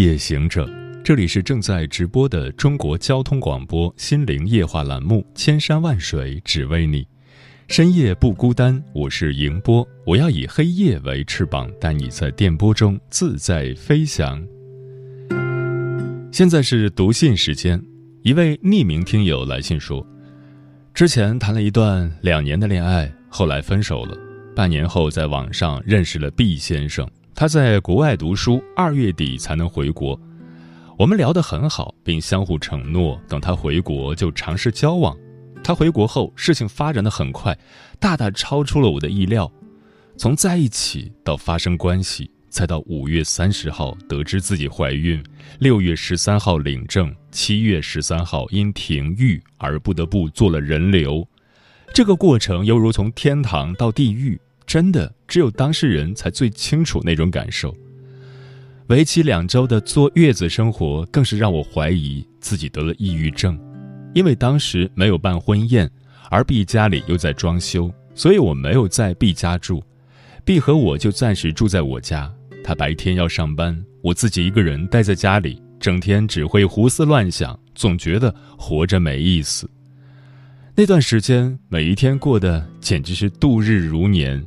夜行者，这里是正在直播的中国交通广播心灵夜话栏目《千山万水只为你》，深夜不孤单，我是迎波，我要以黑夜为翅膀，带你在电波中自在飞翔。现在是读信时间，一位匿名听友来信说，之前谈了一段两年的恋爱，后来分手了，半年后在网上认识了毕先生。他在国外读书，二月底才能回国。我们聊得很好，并相互承诺，等他回国就尝试交往。他回国后，事情发展的很快，大大超出了我的意料。从在一起到发生关系，再到五月三十号得知自己怀孕，六月十三号领证，七月十三号因停育而不得不做了人流。这个过程犹如从天堂到地狱。真的，只有当事人才最清楚那种感受。为期两周的坐月子生活，更是让我怀疑自己得了抑郁症。因为当时没有办婚宴，而 B 家里又在装修，所以我没有在 B 家住。B 和我就暂时住在我家。他白天要上班，我自己一个人待在家里，整天只会胡思乱想，总觉得活着没意思。那段时间，每一天过得简直是度日如年。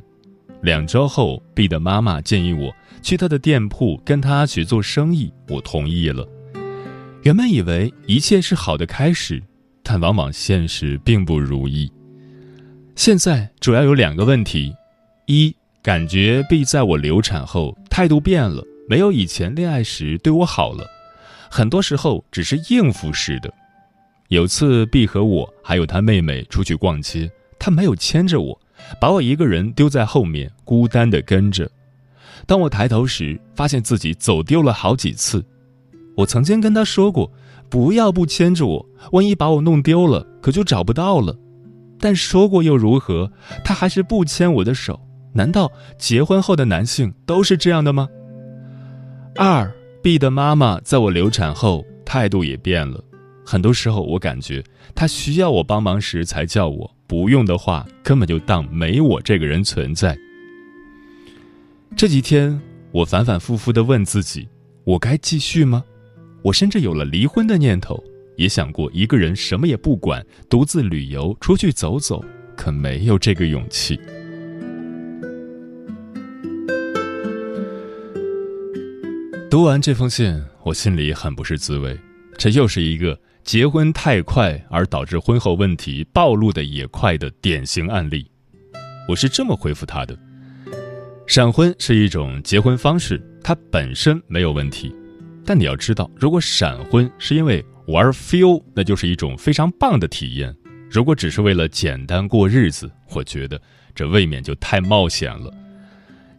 两周后，B 的妈妈建议我去他的店铺跟他去做生意，我同意了。原本以为一切是好的开始，但往往现实并不如意。现在主要有两个问题：一，感觉 B 在我流产后态度变了，没有以前恋爱时对我好了，很多时候只是应付似的。有次 B 和我还有他妹妹出去逛街，他没有牵着我。把我一个人丢在后面，孤单的跟着。当我抬头时，发现自己走丢了好几次。我曾经跟他说过，不要不牵着我，万一把我弄丢了，可就找不到了。但说过又如何？他还是不牵我的手。难道结婚后的男性都是这样的吗？二 B 的妈妈在我流产后态度也变了，很多时候我感觉他需要我帮忙时才叫我。不用的话，根本就当没我这个人存在。这几天，我反反复复的问自己：我该继续吗？我甚至有了离婚的念头，也想过一个人什么也不管，独自旅游出去走走，可没有这个勇气。读完这封信，我心里很不是滋味。这又是一个。结婚太快而导致婚后问题暴露的也快的典型案例，我是这么回复他的：闪婚是一种结婚方式，它本身没有问题，但你要知道，如果闪婚是因为玩 feel，那就是一种非常棒的体验；如果只是为了简单过日子，我觉得这未免就太冒险了。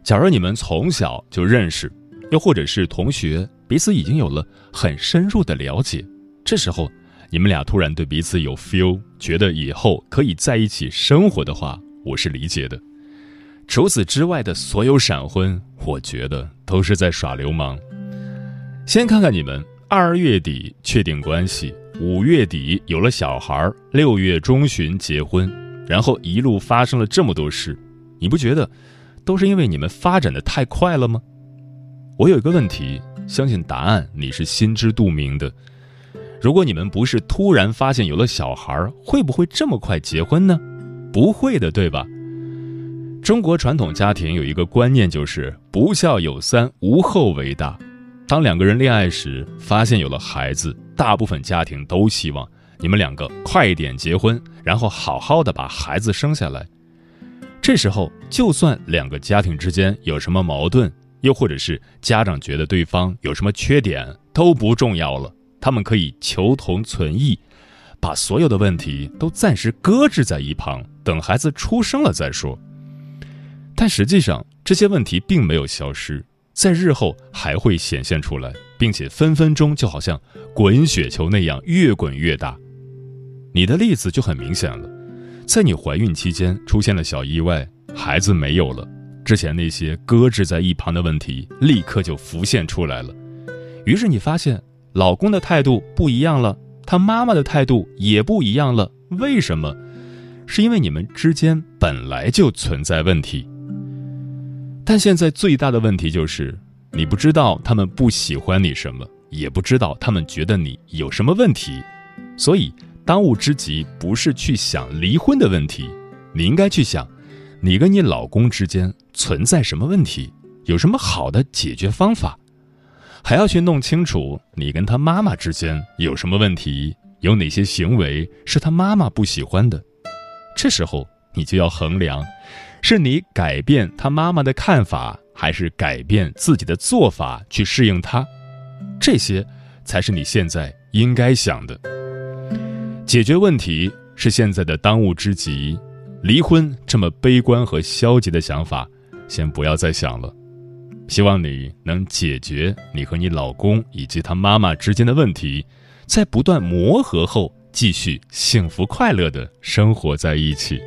假如你们从小就认识，又或者是同学，彼此已经有了很深入的了解。这时候，你们俩突然对彼此有 feel，觉得以后可以在一起生活的话，我是理解的。除此之外的所有闪婚，我觉得都是在耍流氓。先看看你们，二月底确定关系，五月底有了小孩，六月中旬结婚，然后一路发生了这么多事，你不觉得都是因为你们发展的太快了吗？我有一个问题，相信答案你是心知肚明的。如果你们不是突然发现有了小孩，会不会这么快结婚呢？不会的，对吧？中国传统家庭有一个观念，就是不孝有三，无后为大。当两个人恋爱时，发现有了孩子，大部分家庭都希望你们两个快点结婚，然后好好的把孩子生下来。这时候，就算两个家庭之间有什么矛盾，又或者是家长觉得对方有什么缺点，都不重要了。他们可以求同存异，把所有的问题都暂时搁置在一旁，等孩子出生了再说。但实际上，这些问题并没有消失，在日后还会显现出来，并且分分钟就好像滚雪球那样越滚越大。你的例子就很明显了，在你怀孕期间出现了小意外，孩子没有了，之前那些搁置在一旁的问题立刻就浮现出来了。于是你发现老公的态度不一样了，他妈妈的态度也不一样了。为什么？是因为你们之间本来就存在问题。但现在最大的问题就是，你不知道他们不喜欢你什么，也不知道他们觉得你有什么问题。所以，当务之急不是去想离婚的问题，你应该去想，你跟你老公之间存在什么问题，有什么好的解决方法，还要去弄清楚你跟他妈妈之间有什么问题，有哪些行为是他妈妈不喜欢的。这时候，你就要衡量。是你改变他妈妈的看法，还是改变自己的做法去适应他？这些才是你现在应该想的。解决问题是现在的当务之急。离婚这么悲观和消极的想法，先不要再想了。希望你能解决你和你老公以及他妈妈之间的问题，在不断磨合后，继续幸福快乐的生活在一起。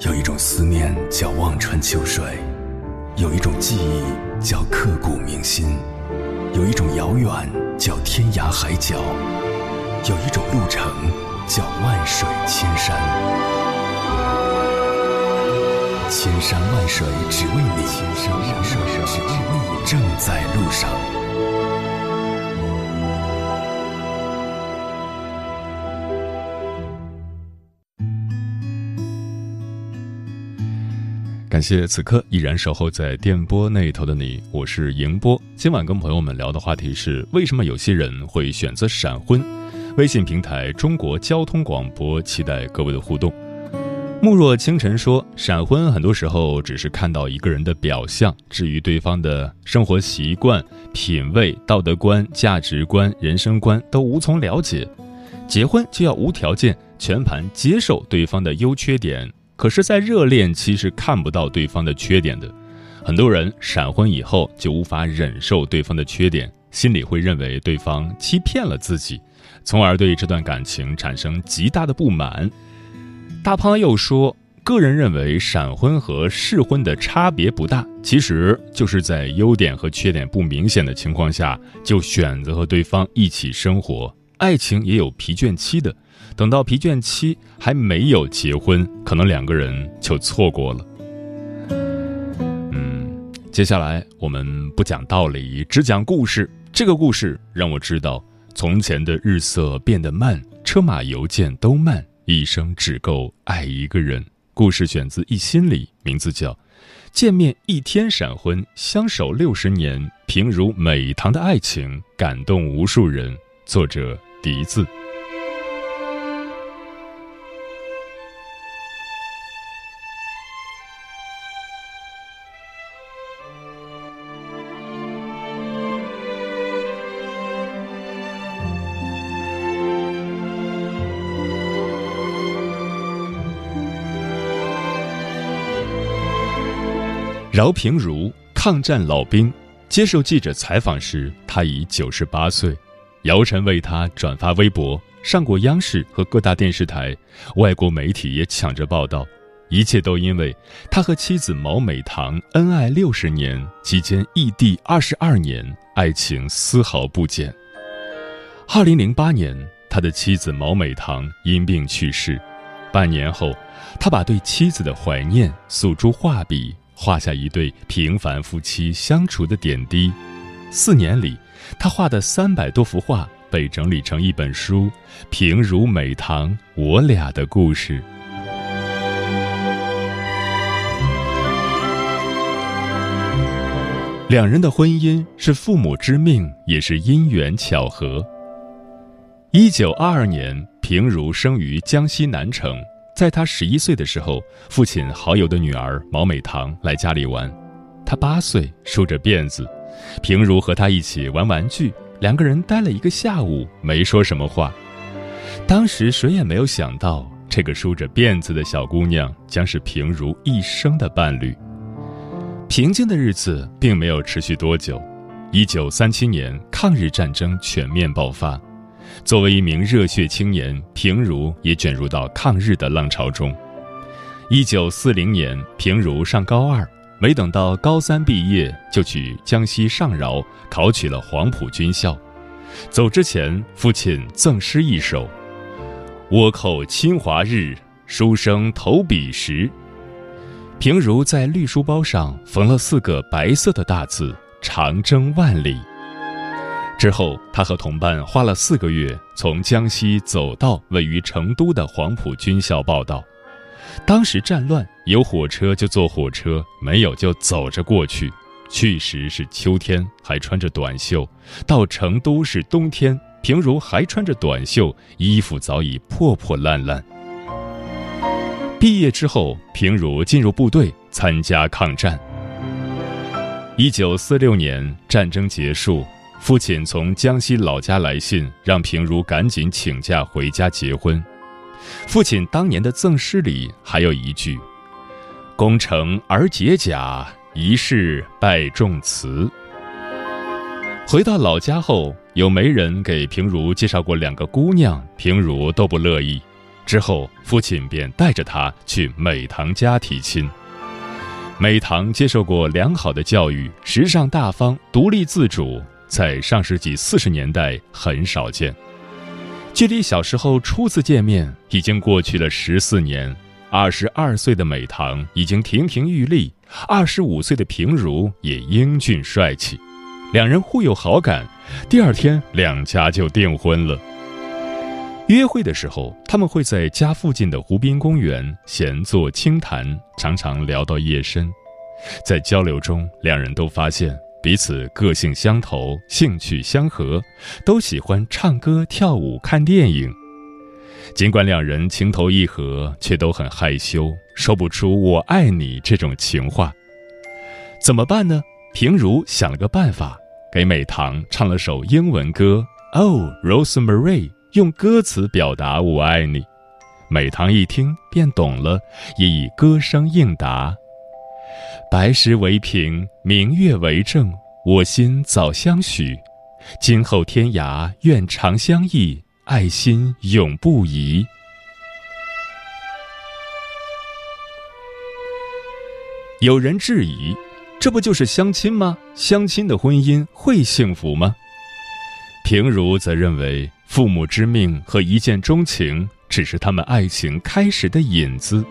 有一种思念叫望穿秋水，有一种记忆叫刻骨铭心，有一种遥远叫天涯海角，有一种路程叫万水千山。千山万水只为你，千山万水只为你，正在路上。感谢此刻依然守候在电波那头的你，我是迎波。今晚跟朋友们聊的话题是：为什么有些人会选择闪婚？微信平台中国交通广播，期待各位的互动。慕若清晨说，闪婚很多时候只是看到一个人的表象，至于对方的生活习惯、品味、道德观、价值观、人生观都无从了解。结婚就要无条件、全盘接受对方的优缺点。可是，在热恋期是看不到对方的缺点的，很多人闪婚以后就无法忍受对方的缺点，心里会认为对方欺骗了自己，从而对这段感情产生极大的不满。大胖又说，个人认为闪婚和试婚的差别不大，其实就是在优点和缺点不明显的情况下就选择和对方一起生活，爱情也有疲倦期的。等到疲倦期还没有结婚，可能两个人就错过了。嗯，接下来我们不讲道理，只讲故事。这个故事让我知道，从前的日色变得慢，车马邮件都慢，一生只够爱一个人。故事选自《一心里》，名字叫《见面一天闪婚，相守六十年，平如美棠的爱情，感动无数人》。作者笛子。饶平如，抗战老兵，接受记者采访时，他已九十八岁。姚晨为他转发微博，上过央视和各大电视台，外国媒体也抢着报道。一切都因为他和妻子毛美棠恩爱六十年，期间异地二十二年，爱情丝毫不减。二零零八年，他的妻子毛美棠因病去世，半年后，他把对妻子的怀念诉诸画笔。画下一对平凡夫妻相处的点滴，四年里，他画的三百多幅画被整理成一本书，《平如美棠我俩的故事》。两人的婚姻是父母之命，也是因缘巧合。一九二二年，平如生于江西南城。在他十一岁的时候，父亲好友的女儿毛美棠来家里玩，他八岁，梳着辫子，平如和他一起玩玩具，两个人待了一个下午，没说什么话。当时谁也没有想到，这个梳着辫子的小姑娘将是平如一生的伴侣。平静的日子并没有持续多久。一九三七年，抗日战争全面爆发。作为一名热血青年，平如也卷入到抗日的浪潮中。一九四零年，平如上高二，没等到高三毕业，就去江西上饶考取了黄埔军校。走之前，父亲赠诗一首：“倭寇侵华日，书生投笔时。”平如在绿书包上缝了四个白色的大字：“长征万里。”之后，他和同伴花了四个月，从江西走到位于成都的黄埔军校报道。当时战乱，有火车就坐火车，没有就走着过去。去时是秋天，还穿着短袖；到成都是冬天，平如还穿着短袖，衣服早已破破烂烂。毕业之后，平如进入部队参加抗战。一九四六年战争结束。父亲从江西老家来信，让平如赶紧请假回家结婚。父亲当年的赠诗里还有一句：“功成而解甲，一世拜仲祠。”回到老家后，有媒人给平如介绍过两个姑娘，平如都不乐意。之后，父亲便带着她去美堂家提亲。美堂接受过良好的教育，时尚大方，独立自主。在上世纪四十年代很少见，距离小时候初次见面已经过去了十四年。二十二岁的美棠已经亭亭玉立，二十五岁的平如也英俊帅气，两人互有好感。第二天，两家就订婚了。约会的时候，他们会在家附近的湖滨公园闲坐轻谈，常常聊到夜深。在交流中，两人都发现。彼此个性相投，兴趣相合，都喜欢唱歌、跳舞、看电影。尽管两人情投意合，却都很害羞，说不出“我爱你”这种情话。怎么办呢？平如想了个办法，给美棠唱了首英文歌《Oh Rosemary》，用歌词表达“我爱你”。美棠一听便懂了，也以歌声应答。白石为凭，明月为证，我心早相许。今后天涯，愿长相忆，爱心永不移。有人质疑，这不就是相亲吗？相亲的婚姻会幸福吗？平如则认为，父母之命和一见钟情只是他们爱情开始的引子。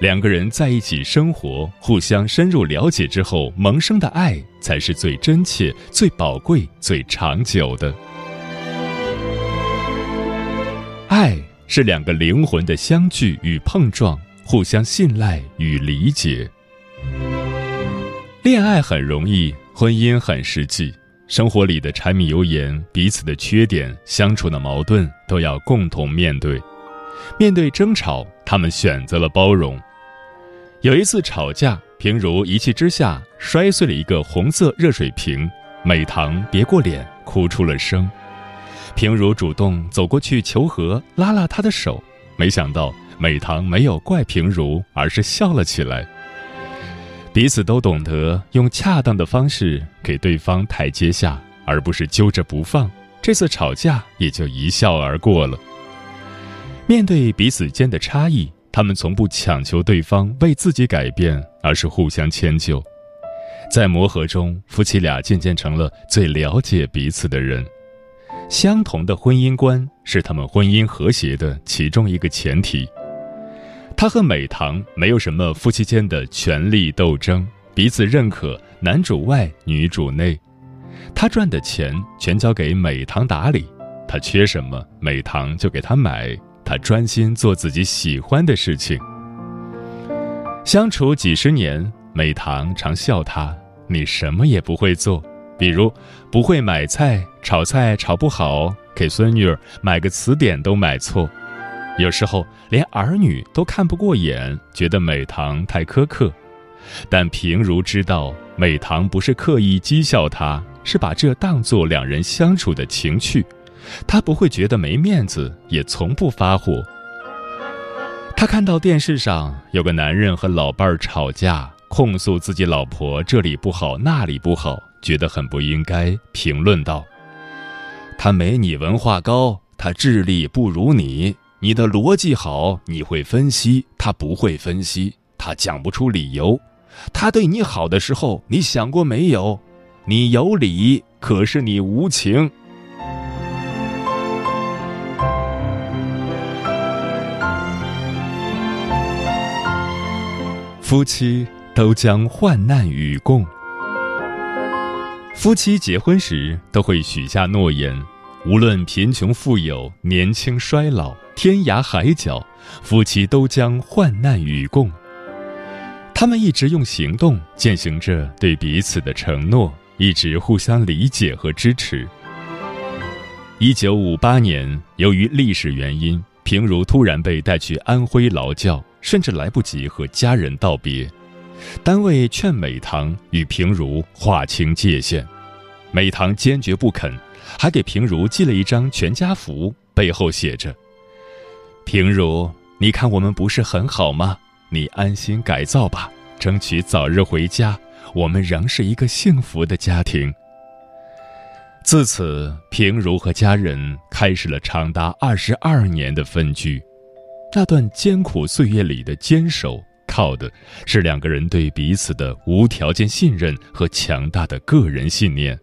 两个人在一起生活，互相深入了解之后萌生的爱，才是最真切、最宝贵、最长久的。爱是两个灵魂的相聚与碰撞，互相信赖与理解。恋爱很容易，婚姻很实际。生活里的柴米油盐，彼此的缺点，相处的矛盾，都要共同面对。面对争吵，他们选择了包容。有一次吵架，平如一气之下摔碎了一个红色热水瓶，美棠别过脸，哭出了声。平如主动走过去求和，拉拉她的手，没想到美棠没有怪平如，而是笑了起来。彼此都懂得用恰当的方式给对方台阶下，而不是揪着不放。这次吵架也就一笑而过了。面对彼此间的差异，他们从不强求对方为自己改变，而是互相迁就。在磨合中，夫妻俩渐渐成了最了解彼此的人。相同的婚姻观是他们婚姻和谐的其中一个前提。他和美棠没有什么夫妻间的权力斗争，彼此认可，男主外女主内。他赚的钱全交给美棠打理，他缺什么，美棠就给他买。他专心做自己喜欢的事情。相处几十年，美棠常笑他：“你什么也不会做，比如不会买菜，炒菜炒不好，给孙女儿买个词典都买错，有时候连儿女都看不过眼，觉得美棠太苛刻。但平如知道，美棠不是刻意讥笑他，是把这当做两人相处的情趣。”他不会觉得没面子，也从不发火。他看到电视上有个男人和老伴儿吵架，控诉自己老婆这里不好那里不好，觉得很不应该，评论道：“他没你文化高，他智力不如你。你的逻辑好，你会分析，他不会分析，他讲不出理由。他对你好的时候，你想过没有？你有理，可是你无情。”夫妻都将患难与共。夫妻结婚时都会许下诺言，无论贫穷富有、年轻衰老、天涯海角，夫妻都将患难与共。他们一直用行动践行着对彼此的承诺，一直互相理解和支持。一九五八年，由于历史原因，平如突然被带去安徽劳教。甚至来不及和家人道别，单位劝美棠与平如划清界限，美棠坚决不肯，还给平如寄了一张全家福，背后写着：“平如，你看我们不是很好吗？你安心改造吧，争取早日回家，我们仍是一个幸福的家庭。”自此，平如和家人开始了长达二十二年的分居。那段艰苦岁月里的坚守，靠的是两个人对彼此的无条件信任和强大的个人信念。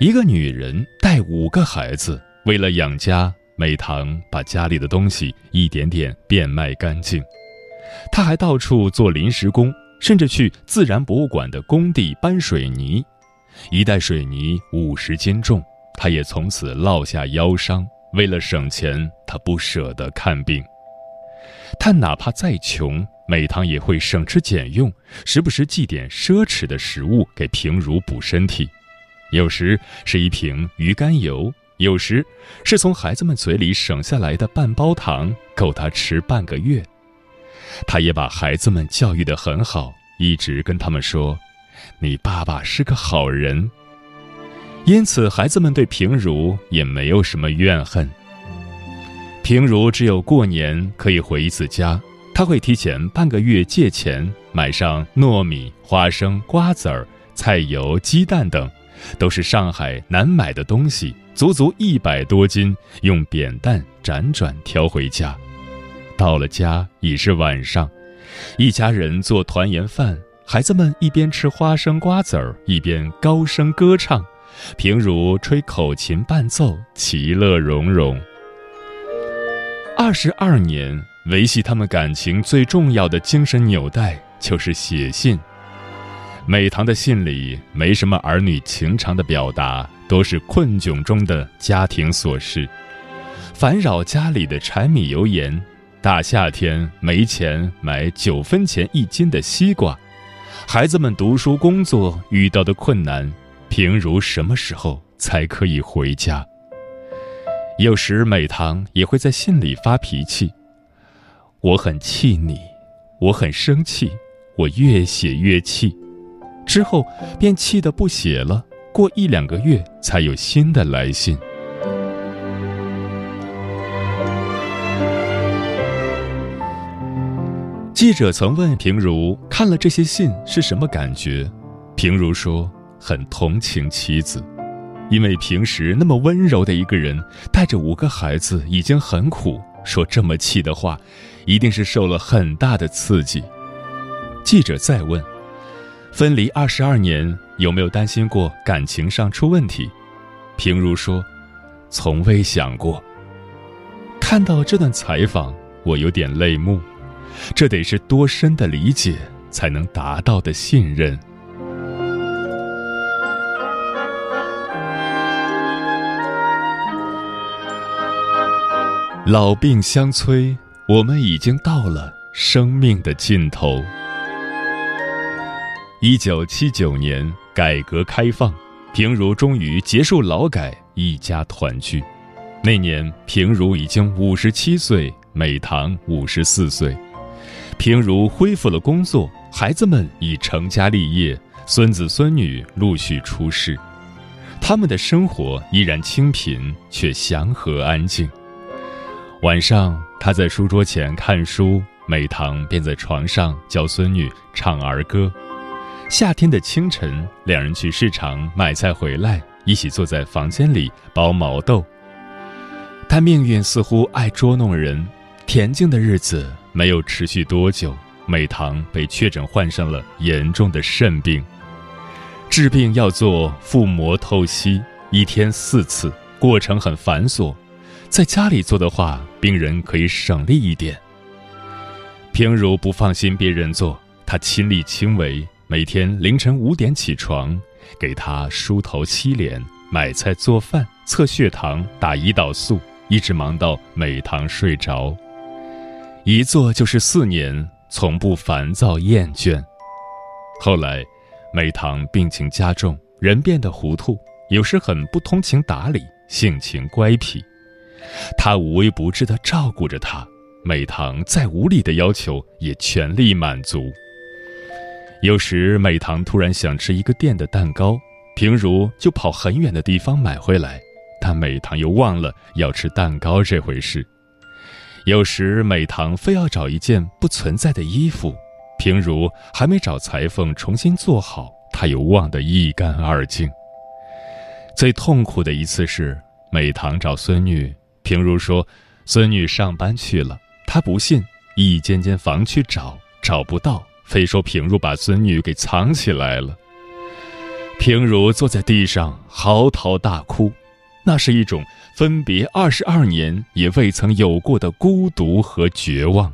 一个女人带五个孩子，为了养家，美棠把家里的东西一点点变卖干净。她还到处做临时工，甚至去自然博物馆的工地搬水泥。一袋水泥五十斤重，她也从此落下腰伤。为了省钱，他不舍得看病。他哪怕再穷，美棠也会省吃俭用，时不时寄点奢侈的食物给平如补身体。有时是一瓶鱼肝油，有时是从孩子们嘴里省下来的半包糖，够他吃半个月。他也把孩子们教育得很好，一直跟他们说：“你爸爸是个好人。”因此，孩子们对平如也没有什么怨恨。平如只有过年可以回一次家，他会提前半个月借钱买上糯米、花生、瓜子儿、菜油、鸡蛋等，都是上海难买的东西，足足一百多斤，用扁担辗转挑回家。到了家已是晚上，一家人做团圆饭，孩子们一边吃花生瓜子儿，一边高声歌唱。平如吹口琴伴奏，其乐融融。二十二年维系他们感情最重要的精神纽带就是写信。美棠的信里没什么儿女情长的表达，都是困窘中的家庭琐事，烦扰家里的柴米油盐。大夏天没钱买九分钱一斤的西瓜，孩子们读书工作遇到的困难。平如什么时候才可以回家？有时美棠也会在信里发脾气，我很气你，我很生气，我越写越气，之后便气得不写了。过一两个月才有新的来信。记者曾问平如看了这些信是什么感觉，平如说。很同情妻子，因为平时那么温柔的一个人，带着五个孩子已经很苦，说这么气的话，一定是受了很大的刺激。记者再问：分离二十二年，有没有担心过感情上出问题？平如说：从未想过。看到这段采访，我有点泪目，这得是多深的理解才能达到的信任。老病相催，我们已经到了生命的尽头。一九七九年，改革开放，平如终于结束劳改，一家团聚。那年，平如已经五十七岁，美棠五十四岁。平如恢复了工作，孩子们已成家立业，孙子孙女陆续出世，他们的生活依然清贫，却祥和安静。晚上，他在书桌前看书，美棠便在床上教孙女唱儿歌。夏天的清晨，两人去市场买菜回来，一起坐在房间里剥毛豆。但命运似乎爱捉弄人，恬静的日子没有持续多久，美棠被确诊患上了严重的肾病。治病要做腹膜透析，一天四次，过程很繁琐。在家里做的话，病人可以省力一点。平如不放心别人做，他亲力亲为，每天凌晨五点起床，给他梳头洗脸、买菜做饭、测血糖、打胰岛素，一直忙到美堂睡着。一做就是四年，从不烦躁厌倦。后来，美堂病情加重，人变得糊涂，有时很不通情达理，性情乖僻。他无微不至地照顾着她，美棠再无理的要求也全力满足。有时美棠突然想吃一个店的蛋糕，平如就跑很远的地方买回来，但美棠又忘了要吃蛋糕这回事。有时美棠非要找一件不存在的衣服，平如还没找裁缝重新做好，她又忘得一干二净。最痛苦的一次是美棠找孙女。平如说：“孙女上班去了。”她不信，一间间房去找，找不到，非说平如把孙女给藏起来了。平如坐在地上嚎啕大哭，那是一种分别二十二年也未曾有过的孤独和绝望。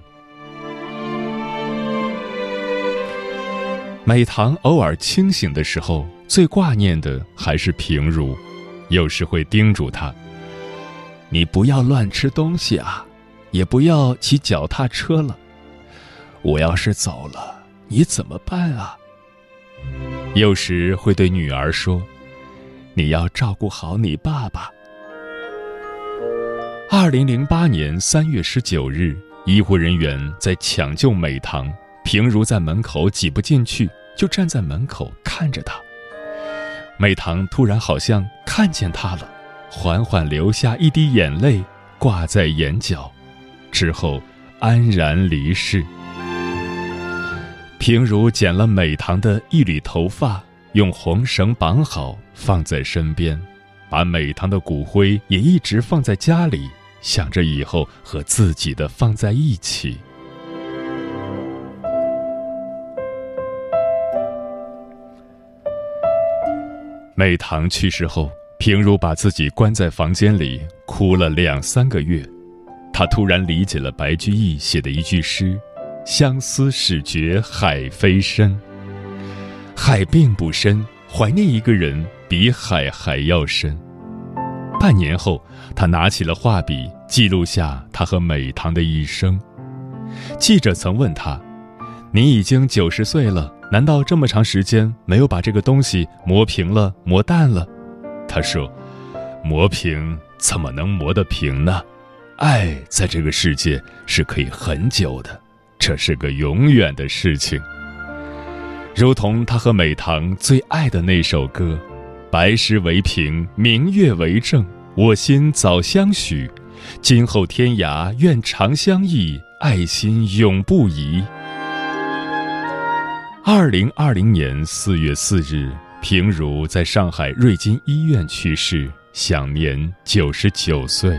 美棠偶尔清醒的时候，最挂念的还是平如，有时会叮嘱她。你不要乱吃东西啊，也不要骑脚踏车了。我要是走了，你怎么办啊？有时会对女儿说：“你要照顾好你爸爸。”二零零八年三月十九日，医护人员在抢救美棠，平如在门口挤不进去，就站在门口看着她。美棠突然好像看见他了。缓缓流下一滴眼泪，挂在眼角，之后安然离世。平如剪了美棠的一缕头发，用红绳绑好，放在身边，把美棠的骨灰也一直放在家里，想着以后和自己的放在一起。美棠去世后。平如把自己关在房间里，哭了两三个月。她突然理解了白居易写的一句诗：“相思始觉海非深。”海并不深，怀念一个人比海还要深。半年后，他拿起了画笔，记录下他和美棠的一生。记者曾问他：“你已经九十岁了，难道这么长时间没有把这个东西磨平了、磨淡了？”他说：“磨平怎么能磨得平呢？爱在这个世界是可以很久的，这是个永远的事情。如同他和美棠最爱的那首歌：‘白石为凭，明月为证，我心早相许。今后天涯愿长相忆，爱心永不移。’”二零二零年四月四日。平如在上海瑞金医院去世，享年九十九岁。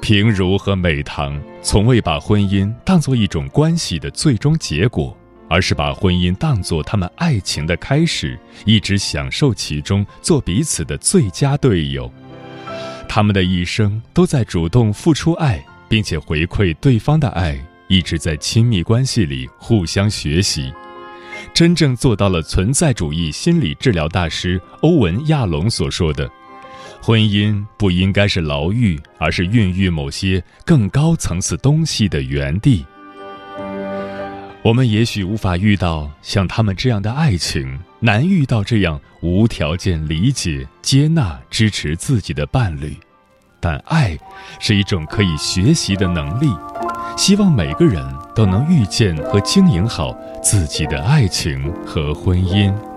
平如和美棠从未把婚姻当作一种关系的最终结果，而是把婚姻当作他们爱情的开始，一直享受其中，做彼此的最佳队友。他们的一生都在主动付出爱，并且回馈对方的爱。一直在亲密关系里互相学习，真正做到了存在主义心理治疗大师欧文·亚龙所说的：“婚姻不应该是牢狱，而是孕育某些更高层次东西的园地。”我们也许无法遇到像他们这样的爱情，难遇到这样无条件理解、接纳、支持自己的伴侣，但爱是一种可以学习的能力。希望每个人都能遇见和经营好自己的爱情和婚姻。